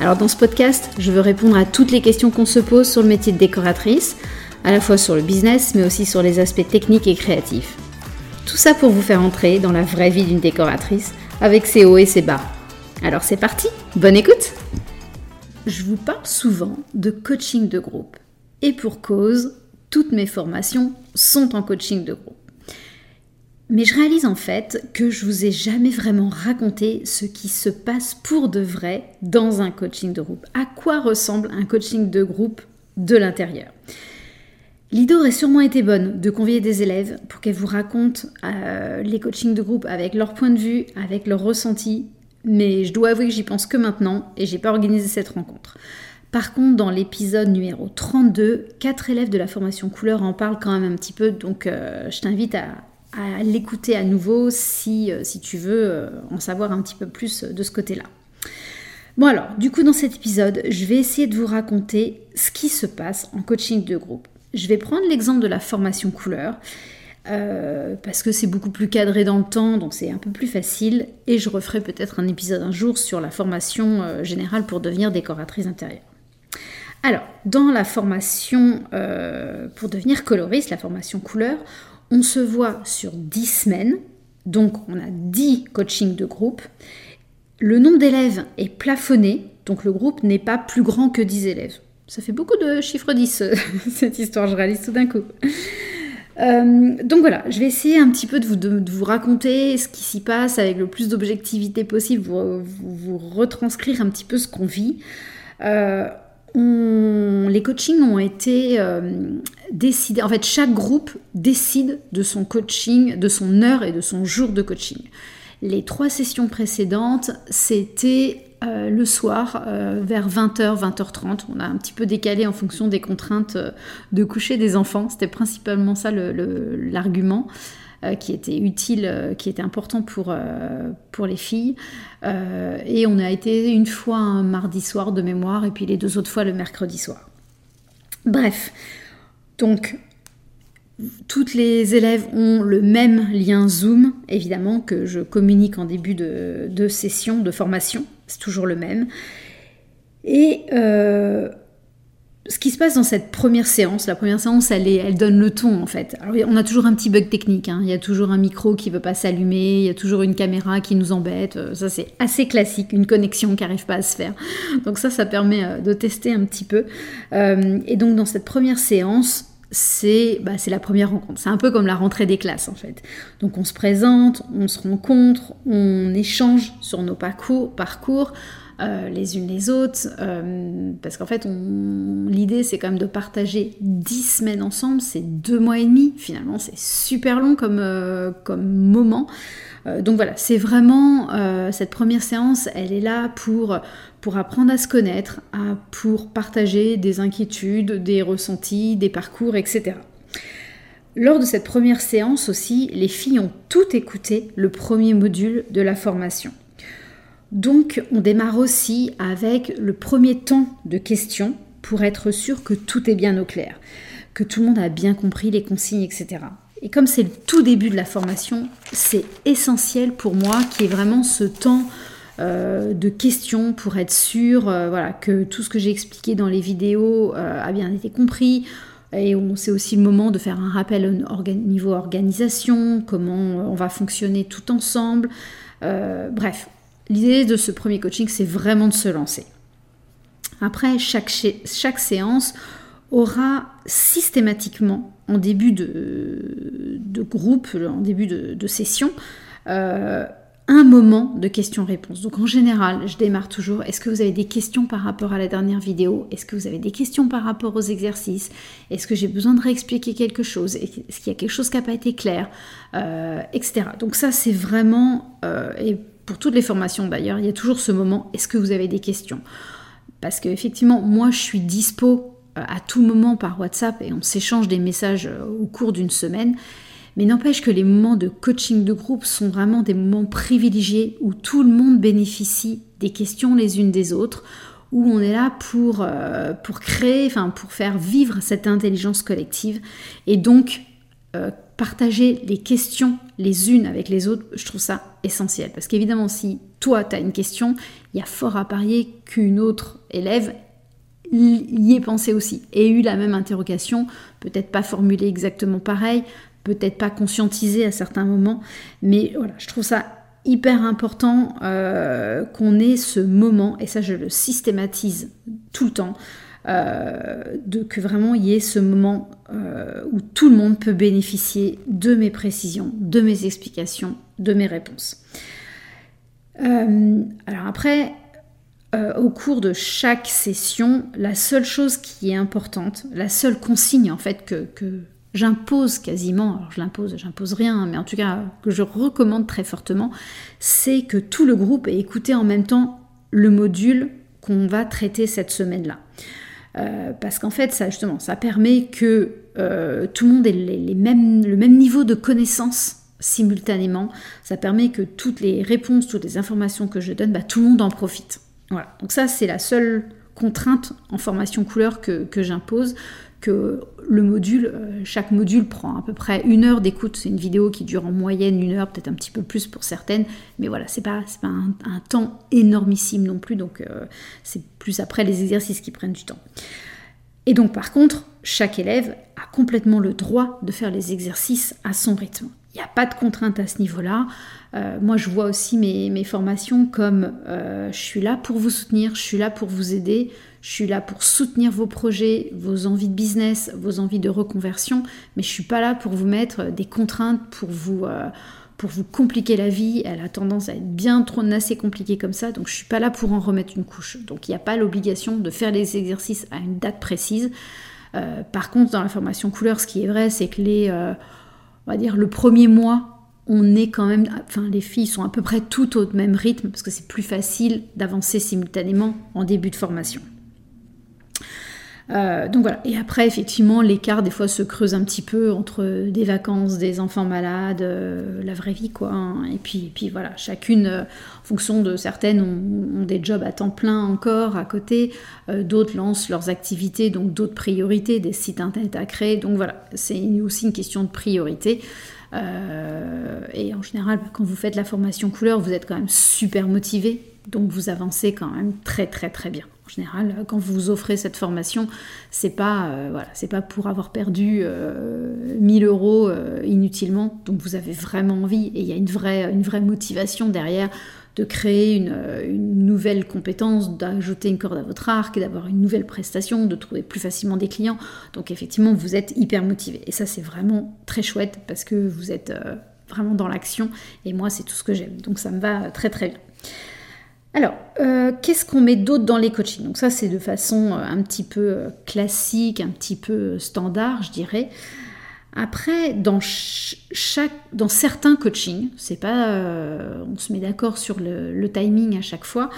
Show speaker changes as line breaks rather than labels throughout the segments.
Alors dans ce podcast, je veux répondre à toutes les questions qu'on se pose sur le métier de décoratrice, à la fois sur le business, mais aussi sur les aspects techniques et créatifs. Tout ça pour vous faire entrer dans la vraie vie d'une décoratrice, avec ses hauts et ses bas. Alors c'est parti, bonne écoute Je vous parle souvent de coaching de groupe. Et pour cause, toutes mes formations sont en coaching de groupe. Mais je réalise en fait que je vous ai jamais vraiment raconté ce qui se passe pour de vrai dans un coaching de groupe. À quoi ressemble un coaching de groupe de l'intérieur? L'idée aurait sûrement été bonne de convier des élèves pour qu'elles vous racontent euh, les coachings de groupe avec leur point de vue, avec leur ressenti, mais je dois avouer que j'y pense que maintenant et j'ai pas organisé cette rencontre. Par contre, dans l'épisode numéro 32, quatre élèves de la formation couleur en parlent quand même un petit peu, donc euh, je t'invite à, à l'écouter à nouveau si, euh, tu veux euh, en savoir un petit peu plus de ce côté-là. Bon alors, du coup dans cet épisode, je vais essayer de vous raconter ce qui se passe en coaching de groupe. Je vais prendre l'exemple de la formation couleur. Euh, parce que c'est beaucoup plus cadré dans le temps, donc c'est un peu plus facile. Et je referai peut-être un épisode un jour sur la formation générale pour devenir décoratrice intérieure. Alors, dans la formation pour devenir coloriste, la formation couleur, on se voit sur 10 semaines, donc on a 10 coachings de groupe. Le nombre d'élèves est plafonné, donc le groupe n'est pas plus grand que 10 élèves. Ça fait beaucoup de chiffres 10, cette histoire, je réalise tout d'un coup. Euh, donc voilà, je vais essayer un petit peu de vous, raconter ce qui s'y passe avec le plus d'objectivité possible, vous, vous, retranscrire un petit peu ce qu'on vit. Euh, les coachings ont été euh, décidés. En fait, chaque groupe décide de son coaching, de son heure et de son jour de coaching. Les trois sessions précédentes, c'était euh, le soir euh, vers 20h, 20h30. On a un petit peu décalé en fonction des contraintes de coucher des enfants. C'était principalement ça l'argument. Qui était utile, euh, qui était important pour, euh, pour les filles. et on a été une fois un mardi soir de mémoire et puis les deux autres fois le mercredi soir. Bref, donc toutes les élèves ont le même lien Zoom, évidemment, que je communique en début de, de session, de formation. C'est toujours le même. Et ce qui se passe dans cette première séance, la première séance, elle, donne le ton en fait. on a toujours un petit bug technique, hein. il y a toujours un micro qui ne veut pas s'allumer, il y a toujours une caméra qui nous embête, euh, ça c'est assez classique, une connexion qui n'arrive pas à se faire. Donc ça, ça permet euh, de tester un petit peu. Euh, et donc dans cette première séance, bah, c'est la première rencontre. C'est un peu comme la rentrée des classes en fait. Donc on se présente, on se rencontre, on échange sur nos parcours, parcours euh, les unes les autres, euh, parce qu'en fait, l'idée c'est quand même de partager 10 semaines ensemble, c'est deux mois et demi, finalement c'est super long comme, euh, moment. donc voilà, c'est vraiment cette première séance, elle est là pour, pour apprendre à se connaître, pour partager des inquiétudes, des ressentis, des parcours, etc. Lors de cette première séance aussi, les filles ont tout écouté le premier module de la formation. Donc on démarre aussi avec le premier temps de questions pour être sûr que tout est bien au clair, que tout le monde a bien compris les consignes, etc. Et comme c'est le tout début de la formation, c'est essentiel pour moi qu'il y ait vraiment ce temps euh, de questions pour être sûr euh, que tout ce que j'ai expliqué dans les vidéos euh, a bien été compris. Et c'est aussi le moment de faire un rappel au niveau organisation, comment on va fonctionner tout ensemble. bref, L'idée de ce premier coaching, c'est vraiment de se lancer. Après, chaque, séance aura systématiquement, en début de, groupe, en début de, session, euh, un moment de questions-réponses. Donc en général, je démarre toujours, est-ce que vous avez des questions par rapport à la dernière vidéo? Est-ce que vous avez des questions par rapport aux exercices? Est-ce que j'ai besoin de réexpliquer quelque chose? Est-ce qu'il y a quelque chose qui n'a pas été clair? Euh, Etc. Donc ça, c'est vraiment, euh, pour toutes les formations d'ailleurs, il y a toujours ce moment, est-ce que vous avez des questions? Parce qu'effectivement, moi, je suis dispo euh, à tout moment par WhatsApp et on s'échange des messages euh, au cours d'une semaine. Mais n'empêche que les moments de coaching de groupe sont vraiment des moments privilégiés où tout le monde bénéficie des questions les unes des autres, où on est là pour, euh, pour créer, enfin pour faire vivre cette intelligence collective. Et donc, partager les questions les unes avec les autres, je trouve ça essentiel. Parce qu'évidemment, si toi, tu as une question, il y a fort à parier qu'une autre élève y ait pensé aussi et eu la même interrogation, peut-être pas formulée exactement pareil, peut-être pas conscientisée à certains moments, mais voilà, je trouve ça hyper important euh, qu'on ait ce moment, et ça je le systématise tout le temps, euh, de, que vraiment il y ait ce moment euh, où tout le monde peut bénéficier de mes précisions, de mes explications, de mes réponses. alors après, euh, au cours de chaque session, la seule chose qui est importante, la seule consigne en fait que, j'impose quasiment, alors je l'impose, j'impose rien, mais en tout cas que je recommande très fortement, c'est que tout le groupe ait écouté en même temps le module qu'on va traiter cette semaine-là. Euh, parce qu'en fait, ça justement, ça permet que euh, tout le monde ait le même niveau de connaissance simultanément. Ça permet que toutes les réponses, toutes les informations que je donne, bah, tout le monde en profite. Voilà, donc ça c'est la seule contrainte en formation couleur que, j'impose, que le module, euh, chaque module prend à peu près une heure d'écoute. C'est une vidéo qui dure en moyenne une heure, peut-être un petit peu plus pour certaines, mais voilà, c'est pas, pas un, temps énormissime non plus, donc euh, c'est plus après les exercices qui prennent du temps. Et donc par contre, chaque élève a complètement le droit de faire les exercices à son rythme. Il n'y a pas de contrainte à ce niveau-là. Euh, moi, je vois aussi mes, formations comme euh, je suis là pour vous soutenir, je suis là pour vous aider, je suis là pour soutenir vos projets, vos envies de business, vos envies de reconversion, mais je suis pas là pour vous mettre des contraintes, pour vous, euh, pour vous compliquer la vie. Elle a tendance à être bien trop assez compliquée comme ça, donc je suis pas là pour en remettre une couche. Donc il n'y a pas l'obligation de faire les exercices à une date précise. par contre, dans la formation couleur, ce qui est vrai, c'est que les, on va dire, le premier mois on est quand même, enfin les filles sont à peu près toutes au même rythme parce que c'est plus facile d'avancer simultanément en début de formation. Euh, donc voilà. Et après, effectivement, l'écart des fois se creuse un petit peu entre des vacances, des enfants malades, euh, la vraie vie, quoi. Hein. Et puis, voilà, chacune, euh, en fonction de certaines, ont, des jobs à temps plein encore à côté, d'autres lancent leurs activités, donc d'autres priorités, des sites internet à créer. Donc voilà, c'est aussi une question de priorité. Et en général, quand vous faites la formation couleur, vous êtes quand même super motivé, donc vous avancez quand même très très très bien. Général, quand vous offrez cette formation, c'est pas euh, voilà, pas pour avoir perdu 1000 euh, euros inutilement. Donc vous avez vraiment envie et il y a une vraie une vraie motivation derrière de créer une, nouvelle compétence, d'ajouter une corde à votre arc, d'avoir une nouvelle prestation, de trouver plus facilement des clients. Donc effectivement, vous êtes hyper motivé. Et ça, c'est vraiment très chouette parce que vous êtes euh, vraiment dans l'action. Et moi, c'est tout ce que j'aime. Donc ça me va très très bien. Alors, euh, qu'est-ce qu'on met d'autre dans les coachings? Donc ça, c'est de façon euh, un petit peu classique, un petit peu standard, je dirais. Après, dans, certains coachings, c'est pas, euh, on se met d'accord sur le, timing à chaque fois,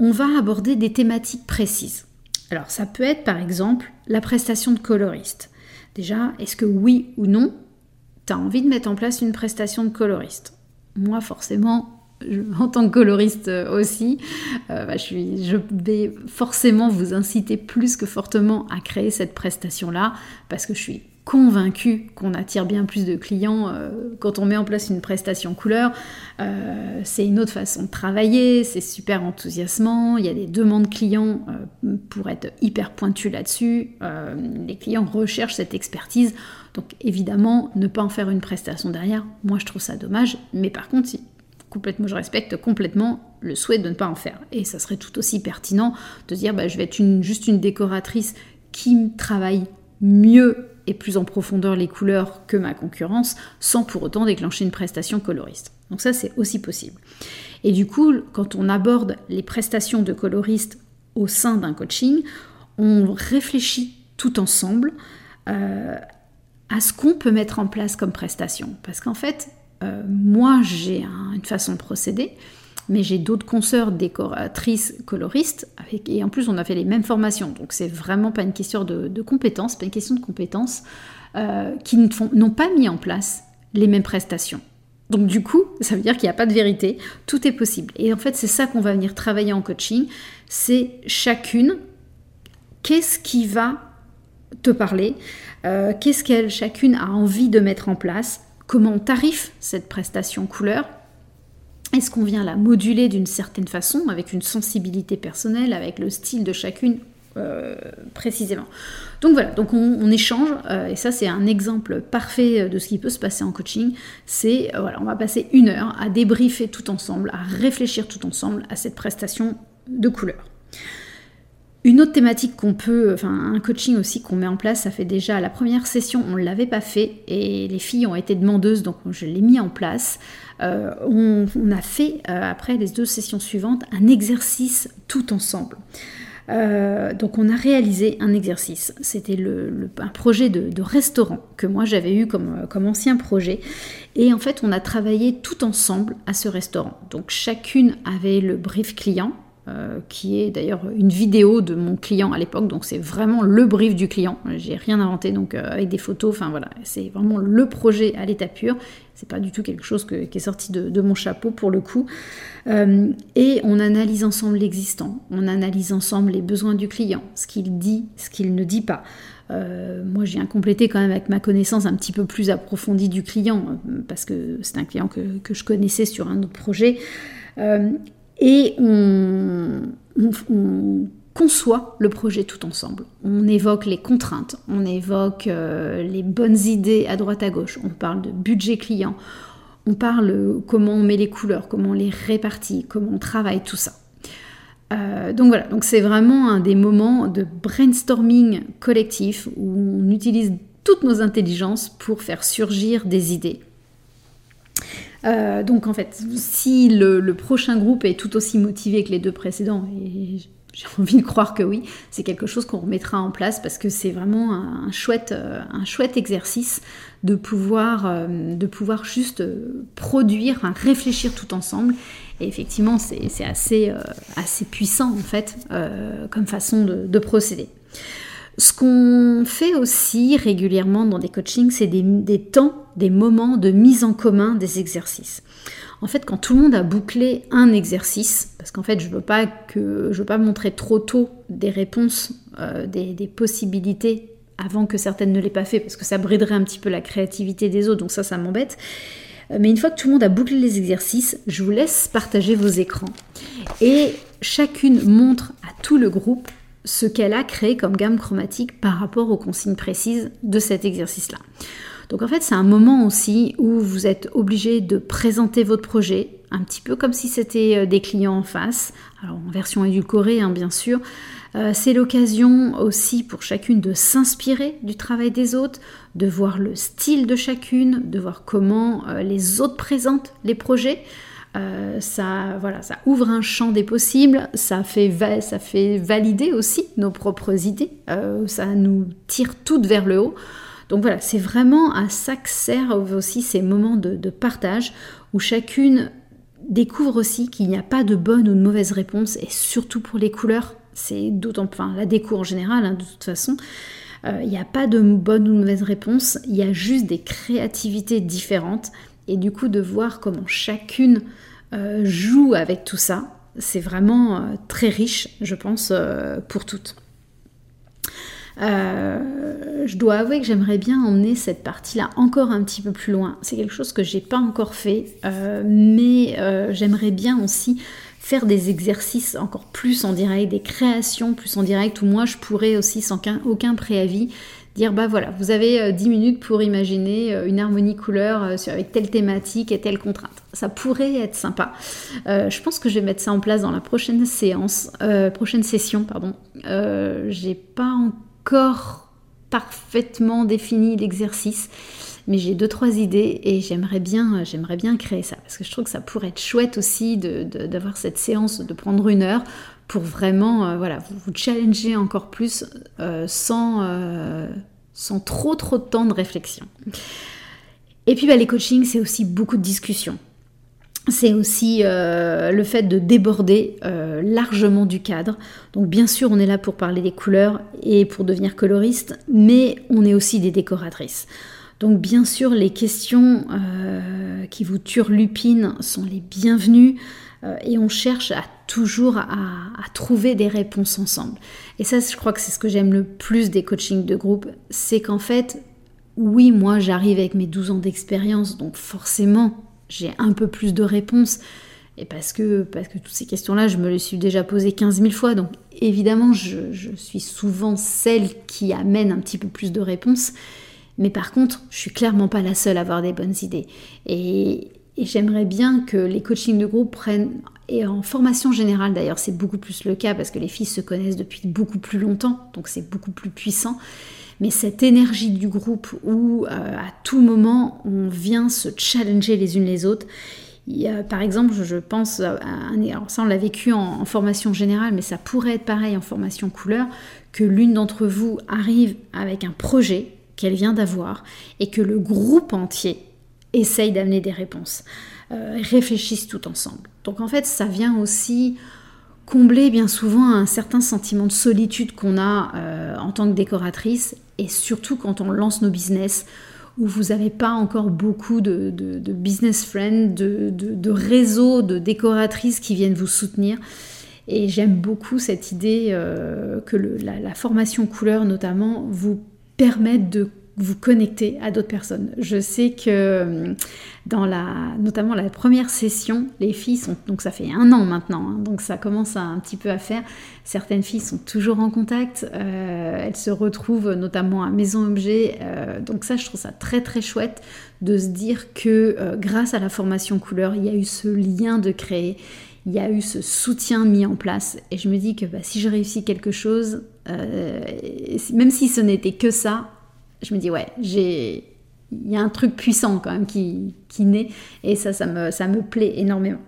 on va aborder des thématiques précises. Alors, ça peut être par exemple la prestation de coloriste. Déjà, est-ce que oui ou non, tu as envie de mettre en place une prestation de coloriste? Moi, forcément, en tant que coloriste aussi, euh, bah, je, vais forcément vous inciter plus que fortement à créer cette prestation-là, parce que je suis convaincu qu'on attire bien plus de clients euh, quand on met en place une prestation couleur. Euh, c'est une autre façon de travailler, c'est super enthousiasmant, il y a des demandes clients euh, pour être hyper pointu là-dessus. les clients recherchent cette expertise, donc évidemment, ne pas en faire une prestation derrière, moi je trouve ça dommage, mais par contre, complètement, je respecte complètement le souhait de ne pas en faire. Et ça serait tout aussi pertinent de dire, bah, je vais être juste une décoratrice qui travaille mieux et plus en profondeur les couleurs que ma concurrence, sans pour autant déclencher une prestation coloriste. Donc ça, c'est aussi possible. Et du coup, quand on aborde les prestations de coloriste au sein d'un coaching, on réfléchit tout ensemble euh, à ce qu'on peut mettre en place comme prestation. Parce qu'en fait, euh, moi, j'ai une façon de procéder, mais j'ai d'autres consoeurs décoratrices, coloristes, et en plus on a fait les mêmes formations, donc c'est vraiment pas une question de, de compétences, pas une question de compétences, euh, qui n'ont pas mis en place les mêmes prestations. Donc du coup, ça veut dire qu'il n'y a pas de vérité, tout est possible. Et en fait, c'est ça qu'on va venir travailler en coaching, c'est chacune, qu'est-ce qui va te parler, euh, qu'est-ce qu'elle chacune a envie de mettre en place, comment on tarife cette prestation couleur, est-ce qu'on vient la moduler d'une certaine façon, avec une sensibilité personnelle, avec le style de chacune euh, précisément? Donc voilà, donc on, échange, euh, et ça c'est un exemple parfait de ce qui peut se passer en coaching. C'est voilà, on va passer une heure à débriefer tout ensemble, à réfléchir tout ensemble à cette prestation de couleur. Une autre thématique qu'on peut, enfin un coaching aussi qu'on met en place, ça fait déjà la première session, on ne l'avait pas fait et les filles ont été demandeuses, donc je l'ai mis en place. Euh, on, a fait, euh, après les deux sessions suivantes, un exercice tout ensemble. Euh, donc on a réalisé un exercice. C'était le, un projet de, restaurant que moi j'avais eu comme, comme ancien projet. Et en fait on a travaillé tout ensemble à ce restaurant. Donc chacune avait le brief client euh, qui est d'ailleurs une vidéo de mon client à l'époque, donc c'est vraiment le brief du client. J'ai rien inventé donc euh, avec des photos, enfin voilà, c'est vraiment le projet à l'état pur. C'est pas du tout quelque chose qui est sorti de, mon chapeau pour le coup. Euh, et on analyse ensemble l'existant, on analyse ensemble les besoins du client, ce qu'il dit, ce qu'il ne dit pas. moi, je viens compléter quand même avec ma connaissance un petit peu plus approfondie du client, parce que c'est un client que, que, je connaissais sur un autre projet et on, conçoit le projet tout ensemble. On évoque les contraintes, on évoque euh, les bonnes idées à droite à gauche, on parle de budget client, on parle comment on met les couleurs, comment on les répartit, comment on travaille tout ça. Euh, donc voilà, c'est vraiment un des moments de brainstorming collectif où on utilise toutes nos intelligences pour faire surgir des idées. Euh, donc en fait, si le, prochain groupe est tout aussi motivé que les deux précédents, et j'ai envie de croire que oui, c'est quelque chose qu'on remettra en place parce que c'est vraiment un, chouette, euh, un chouette exercice de pouvoir, euh, de pouvoir juste produire, réfléchir tout ensemble. Et effectivement, c'est assez, assez puissant en fait comme façon de procéder. Ce qu'on fait aussi régulièrement dans des coachings, c'est des, temps, des moments de mise en commun des exercices. En fait, quand tout le monde a bouclé un exercice, parce qu'en fait, je veux pas que je veux pas montrer trop tôt des réponses, euh, des, possibilités avant que certaines ne l'aient pas fait, parce que ça briderait un petit peu la créativité des autres, donc ça, ça m'embête. Euh, mais une fois que tout le monde a bouclé les exercices, je vous laisse partager vos écrans. Et chacune montre à tout le groupe ce qu'elle a créé comme gamme chromatique par rapport aux consignes précises de cet exercice-là. Donc en fait, c'est un moment aussi où vous êtes obligé de présenter votre projet, un petit peu comme si c'était euh, des clients en face, alors en version édulcorée hein, bien sûr. Euh, c'est l'occasion aussi pour chacune de s'inspirer du travail des autres, de voir le style de chacune, de voir comment euh, les autres présentent les projets. Euh, ça, voilà, ça ouvre un champ des possibles, ça fait, ça fait valider aussi nos propres idées, euh, ça nous tire toutes vers le haut. Donc voilà, c'est vraiment à ça que servent aussi ces moments de, partage où chacune découvre aussi qu'il n'y a pas de bonne ou de mauvaise réponse, et surtout pour les couleurs, c'est d'autant, enfin la déco en général, hein, de toute façon, euh, il n'y a pas de bonne ou de mauvaise réponse, il y a juste des créativités différentes et du coup, de voir comment chacune euh, joue avec tout ça, c'est vraiment euh, très riche, je pense, euh, pour toutes. je dois avouer que j'aimerais bien emmener cette partie-là encore un petit peu plus loin. C'est quelque chose que j'ai pas encore fait, mais j'aimerais bien aussi faire des exercices encore plus en direct, des créations plus en direct, où moi je pourrais aussi sans aucun préavis bah voilà, vous avez 10 euh, minutes pour imaginer euh, une harmonie couleur euh, avec telle thématique et telle contrainte. Ça pourrait être sympa. je pense que je vais mettre ça en place dans la prochaine séance, prochaine session, pardon. j'ai pas encore parfaitement défini l'exercice, mais j'ai deux trois idées et j'aimerais bien, j'aimerais bien créer ça parce que je trouve que ça pourrait être chouette aussi d'avoir cette séance, de prendre une heure pour vraiment voilà, vous, challenger encore plus sans, sans trop trop de temps de réflexion. Et puis bah, les coachings, c'est aussi beaucoup de discussions. c'est aussi euh, le fait de déborder euh, largement du cadre. Donc bien sûr, on est là pour parler des couleurs et pour devenir coloriste, mais on est aussi des décoratrices. Donc bien sûr, les questions euh, qui vous turlupinent sont les bienvenues et on cherche toujours à, trouver des réponses ensemble. Et ça, je crois que c'est ce que j'aime le plus des coachings de groupe, c'est qu'en fait, oui, moi j'arrive avec mes 12 ans d'expérience, donc forcément j'ai un peu plus de réponses. Et parce que, parce que toutes ces questions-là, je me les suis déjà posées 15 000 fois. Donc évidemment, je, suis souvent celle qui amène un petit peu plus de réponses. Mais par contre, je suis clairement pas la seule à avoir des bonnes idées. Et, j'aimerais bien que les coachings de groupe prennent, et en formation générale d'ailleurs, c'est beaucoup plus le cas parce que les filles se connaissent depuis beaucoup plus longtemps, donc c'est beaucoup plus puissant mais cette énergie du groupe où euh, à tout moment on vient se challenger les unes les autres. par exemple, je pense, à ça on l'a vécu en, formation générale, mais ça pourrait être pareil en formation couleur, que l'une d'entre vous arrive avec un projet qu'elle vient d'avoir et que le groupe entier essaye d'amener des réponses, euh, réfléchissent tout ensemble. Donc en fait, ça vient aussi combler bien souvent un certain sentiment de solitude qu'on a euh, en tant que décoratrice et surtout quand on lance nos business où vous n'avez pas encore beaucoup de, business friends, de, de, réseaux de décoratrices qui viennent vous soutenir. Et j'aime beaucoup cette idée euh, que la, la, formation couleur notamment vous permette de vous connecter à d'autres personnes. Je sais que euh, dans la, notamment la première session, les filles sont, donc ça fait un an maintenant, hein, donc ça commence un petit peu à faire. Certaines filles sont toujours en contact, euh, elles se retrouvent notamment à Maison Objet, euh, donc ça je trouve ça très très chouette de se dire que grâce à la formation couleur, il y a eu ce lien de créer, il y a eu ce soutien mis en place, et je me dis que bah, si je réussis quelque chose, même si ce n'était que ça, je me dis, ouais, j'ai. Il y a un truc puissant quand même qui, qui naît et ça, ça me, ça me plaît énormément.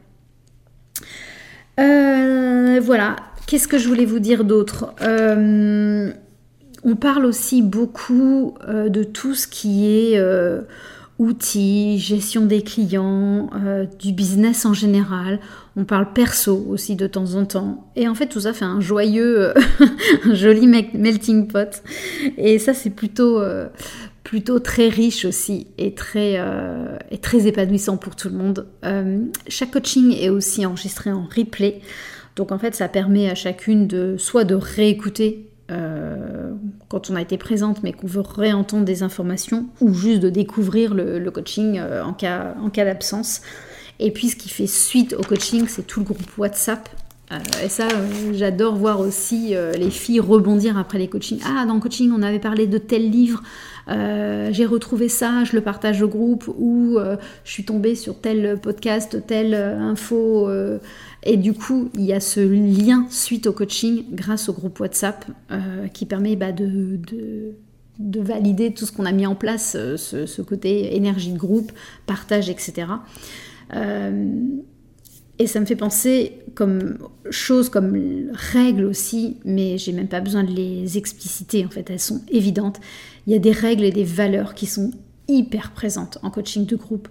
Euh, voilà, qu'est-ce que je voulais vous dire d'autre? Euh, On parle aussi beaucoup euh, de tout ce qui est outils, gestion des clients, du business en général. On parle perso aussi de temps en temps. Et en fait, tout ça fait un joyeux, un joli melting pot. Et ça, c'est plutôt, euh, plutôt très riche aussi et très, euh, et très épanouissant pour tout le monde. Euh, chaque coaching est aussi enregistré en replay. Donc en fait, ça permet à chacune de soit de réécouter quand on a été présente mais qu'on veut réentendre des informations ou juste de découvrir le, coaching en cas, en cas d'absence. Et puis ce qui fait suite au coaching, c'est tout le groupe WhatsApp. Euh, et ça, euh, j'adore voir aussi euh, les filles rebondir après les coachings. Ah, dans le coaching, on avait parlé de tel livre, j'ai retrouvé ça, je le partage au groupe, ou je suis tombée sur tel podcast, telle info. et du coup, il y a ce lien suite au coaching grâce au groupe WhatsApp qui permet bah, de, de, valider tout ce qu'on a mis en place, ce, côté énergie de groupe, partage, etc. Euh, et ça me fait penser comme choses, comme règles aussi, mais j'ai même pas besoin de les expliciter, en fait, elles sont évidentes. Il y a des règles et des valeurs qui sont hyper présentes en coaching de groupe.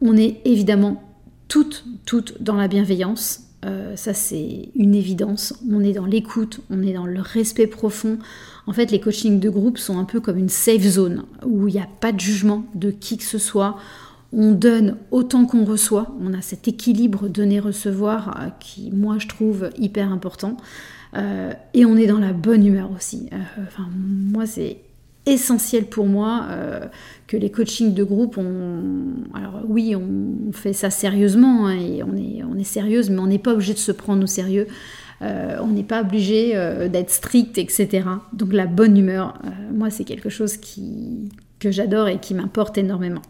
On est évidemment toutes, toutes dans la bienveillance, euh, ça c'est une évidence. On est dans l'écoute, on est dans le respect profond. En fait, les coachings de groupe sont un peu comme une safe zone où il n'y a pas de jugement de qui que ce soit on donne autant qu'on reçoit. On a cet équilibre donner-recevoir euh, qui, moi, je trouve hyper important. Euh, et on est dans la bonne humeur aussi. Enfin, moi, c'est essentiel pour moi que les coachings de groupe, on... alors oui, on fait ça sérieusement hein, et on est, on est sérieuse, mais on n'est pas obligé de se prendre au sérieux. on n'est pas obligé d'être strict, etc. Donc la bonne humeur, moi, c'est quelque chose qui, que j'adore et qui m'importe énormément.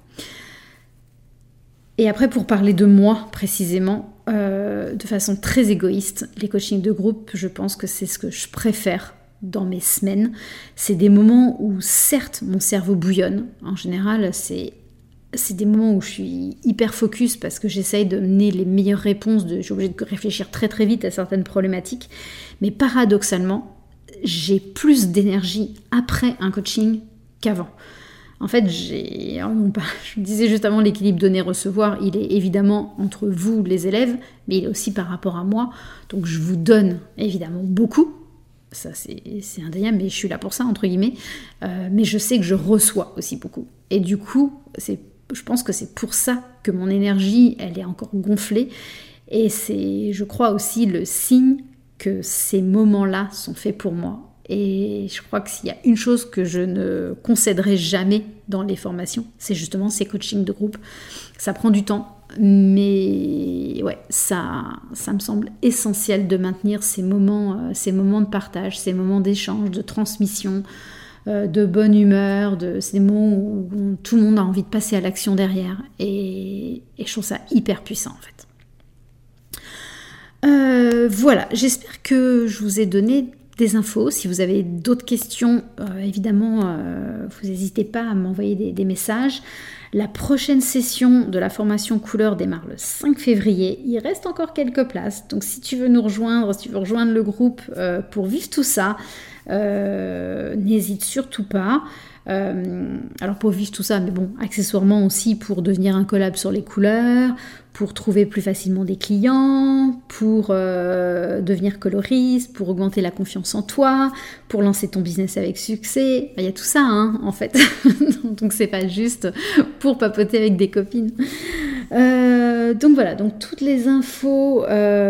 Et après, pour parler de moi précisément, euh, de façon très égoïste, les coachings de groupe, je pense que c'est ce que je préfère dans mes semaines. C'est des moments où, certes, mon cerveau bouillonne. En général, c'est c'est des moments où je suis hyper focus parce que j'essaye de mener les meilleures réponses. De, je suis obligée de réfléchir très très vite à certaines problématiques. Mais paradoxalement, j'ai plus d'énergie après un coaching qu'avant. En fait, j'ai, je disais juste avant l'équilibre donner-recevoir, il est évidemment entre vous, les élèves, mais il est aussi par rapport à moi. Donc je vous donne évidemment beaucoup, ça c'est indéniable, mais je suis là pour ça, entre guillemets. Euh, mais je sais que je reçois aussi beaucoup. Et du coup, je pense que c'est pour ça que mon énergie, elle est encore gonflée. Et c'est, je crois aussi, le signe que ces moments-là sont faits pour moi. Et je crois que s'il y a une chose que je ne concéderai jamais dans les formations, c'est justement ces coachings de groupe. Ça prend du temps, mais ouais, ça, ça me semble essentiel de maintenir ces moments, euh, ces moments de partage, ces moments d'échange, de transmission, euh, de bonne humeur, de ces moments où, tout le monde a envie de passer à l'action derrière. Et, je trouve ça hyper puissant en fait. Euh, voilà, j'espère que je vous ai donné des infos. Si vous avez d'autres questions, évidemment, vous n'hésitez pas à m'envoyer des, messages. La prochaine session de la formation couleur démarre le 5 février. Il reste encore quelques places. Donc si tu veux nous rejoindre, si tu veux rejoindre le groupe euh, pour vivre tout ça, euh, n'hésite surtout pas. Euh, alors pour vivre tout ça, mais bon, accessoirement aussi pour devenir un collab sur les couleurs, pour trouver plus facilement des clients, pour euh, devenir coloriste, pour augmenter la confiance en toi, pour lancer ton business avec succès. Il y a tout ça, hein, en fait. donc c'est pas juste pour papoter avec des copines. Euh, donc voilà, donc toutes les infos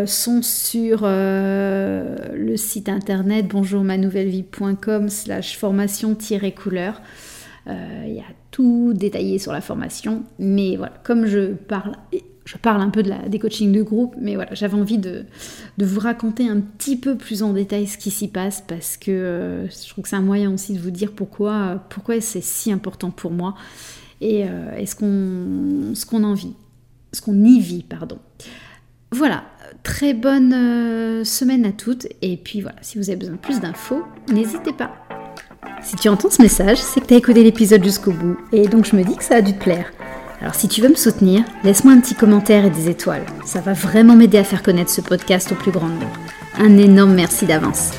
sont sur le site internet bonjourmanouvellevie.com slash formation-couleur. Euh, il y a tout détaillé sur la formation, mais voilà, comme je parle, je parle un peu de la, des coachings de groupe, mais voilà, j'avais envie de, vous raconter un petit peu plus en détail ce qui s'y passe parce que euh, je trouve que c'est un moyen aussi de vous dire pourquoi, pourquoi c'est si important pour moi et, euh, ce qu'on en vit, ce qu'on y vit, pardon. Voilà, très bonne semaine à toutes et puis voilà, si vous avez besoin de plus d'infos, n'hésitez pas. Si tu entends ce message, c'est que tu as écouté l'épisode jusqu'au bout, et donc je me dis que ça a dû te plaire. Alors si tu veux me soutenir, laisse-moi un petit commentaire et des étoiles. Ça va vraiment m'aider à faire connaître ce podcast au plus grand nombre. Un énorme merci d'avance.